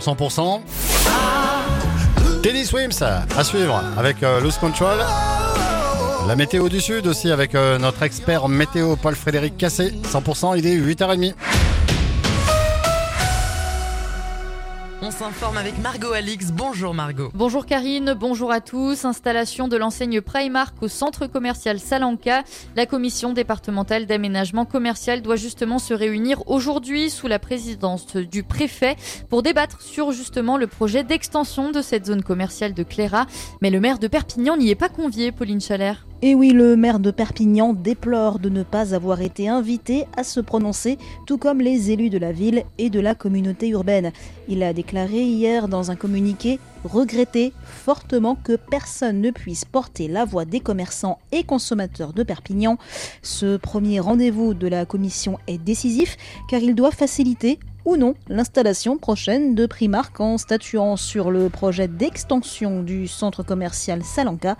Sur 100%. Teddy Swims à suivre avec euh, Loose Control. La météo du sud aussi avec euh, notre expert météo Paul-Frédéric Cassé. 100%, il est 8h30. S'informe avec Margot Alix. Bonjour Margot. Bonjour Karine, bonjour à tous. Installation de l'enseigne Primark au centre commercial Salanca. La commission départementale d'aménagement commercial doit justement se réunir aujourd'hui sous la présidence du préfet pour débattre sur justement le projet d'extension de cette zone commerciale de Cléra. Mais le maire de Perpignan n'y est pas convié, Pauline Chalère. Et oui, le maire de Perpignan déplore de ne pas avoir été invité à se prononcer, tout comme les élus de la ville et de la communauté urbaine. Il a déclaré hier dans un communiqué regretter fortement que personne ne puisse porter la voix des commerçants et consommateurs de Perpignan. Ce premier rendez-vous de la commission est décisif car il doit faciliter ou non l'installation prochaine de Primark en statuant sur le projet d'extension du centre commercial Salanca.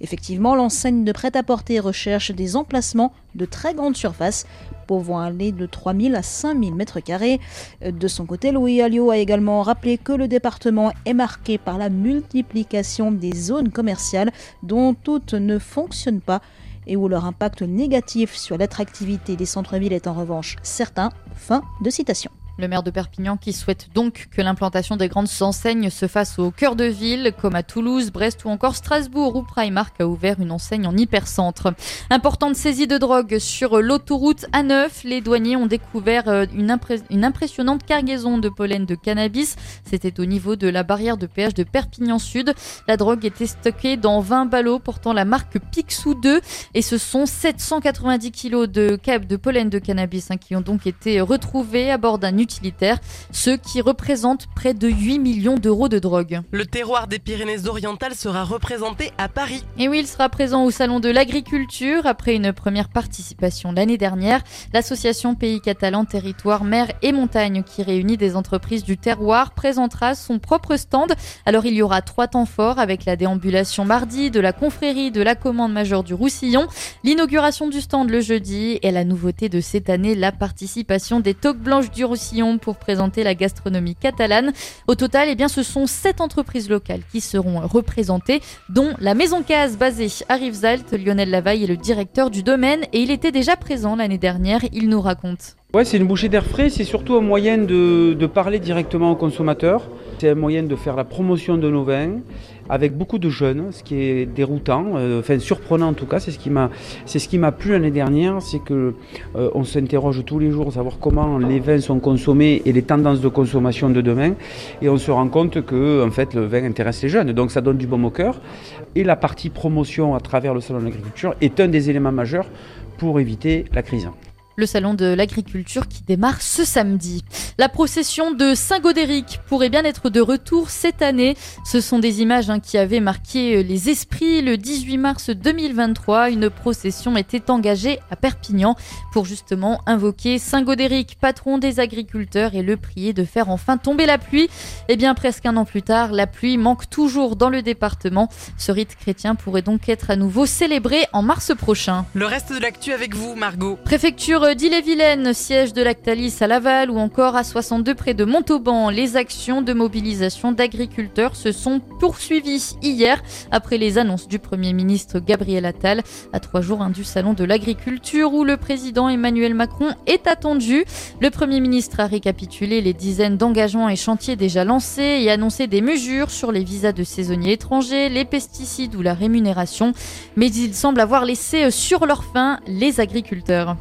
Effectivement, l'enseigne de prêt-à-porter recherche des emplacements de très grande surface pouvant aller de 3000 à 5000 mètres carrés. De son côté, Louis Alliot a également rappelé que le département est marqué par la multiplication des zones commerciales dont toutes ne fonctionnent pas et où leur impact négatif sur l'attractivité des centres-villes est en revanche certain. Fin de citation. Le maire de Perpignan qui souhaite donc que l'implantation des grandes enseignes se fasse au cœur de ville, comme à Toulouse, Brest ou encore Strasbourg, où Primark a ouvert une enseigne en hypercentre. Importante saisie de drogue sur l'autoroute A9. Les douaniers ont découvert euh, une, impressionnante cargaison de pollen de cannabis. C'était au niveau de la barrière de péage de Perpignan Sud. La drogue était stockée dans 20 ballots portant la marque Pixou 2 et ce sont 790 kilos de, de pollen de cannabis hein, qui ont donc été retrouvés à bord d'un utilitaires, ce qui représente près de 8 millions d'euros de drogue. Le terroir des Pyrénées-Orientales sera représenté à Paris. Et oui, il sera présent au Salon de l'Agriculture après une première participation l'année dernière. L'association Pays Catalan Territoire Mer et Montagne qui réunit des entreprises du terroir présentera son propre stand. Alors il y aura trois temps forts avec la déambulation mardi de la confrérie de la commande majeure du Roussillon, l'inauguration du stand le jeudi et la nouveauté de cette année, la participation des toques blanches du Roussillon pour présenter la gastronomie catalane. Au total, eh bien, ce sont sept entreprises locales qui seront représentées, dont la Maison Case basée à Rivesaltes. Lionel Lavaille est le directeur du domaine et il était déjà présent l'année dernière. Il nous raconte. Ouais, c'est une bouchée d'air frais, c'est surtout un moyen de, parler directement aux consommateurs. C'est un moyen de faire la promotion de nos vins avec beaucoup de jeunes, ce qui est déroutant, euh, enfin surprenant en tout cas. C'est ce qui m'a, c'est ce qui m'a plu l'année dernière, c'est que euh, on s'interroge tous les jours, savoir comment les vins sont consommés et les tendances de consommation de demain, et on se rend compte que en fait le vin intéresse les jeunes, donc ça donne du bon au. Et la partie promotion à travers le salon de l'agriculture est un des éléments majeurs pour éviter la crise le salon de l'agriculture qui démarre ce samedi. La procession de Saint-Godéric pourrait bien être de retour cette année. Ce sont des images hein, qui avaient marqué euh, les esprits. Le 18 mars 2023, une procession était engagée à Perpignan pour justement invoquer Saint-Godéric, patron des agriculteurs, et le prier de faire enfin tomber la pluie. Eh bien, presque un an plus tard, la pluie manque toujours dans le département. Ce rite chrétien pourrait donc être à nouveau célébré en mars prochain. Le reste de l'actu avec vous, Margot. Préfecture d'Ille-et-Vilaine, siège de Lactalis à Laval ou encore à 62 près de Montauban. Les actions de mobilisation d'agriculteurs se sont poursuivies hier après les annonces du Premier ministre Gabriel Attal à trois jours hein, du salon de l'agriculture où le président Emmanuel Macron est attendu. Le Premier ministre a récapitulé les dizaines d'engagements et chantiers déjà lancés et annoncé des mesures sur les visas de saisonniers étrangers, les pesticides ou la rémunération. Mais il semble avoir laissé sur leur fin les agriculteurs.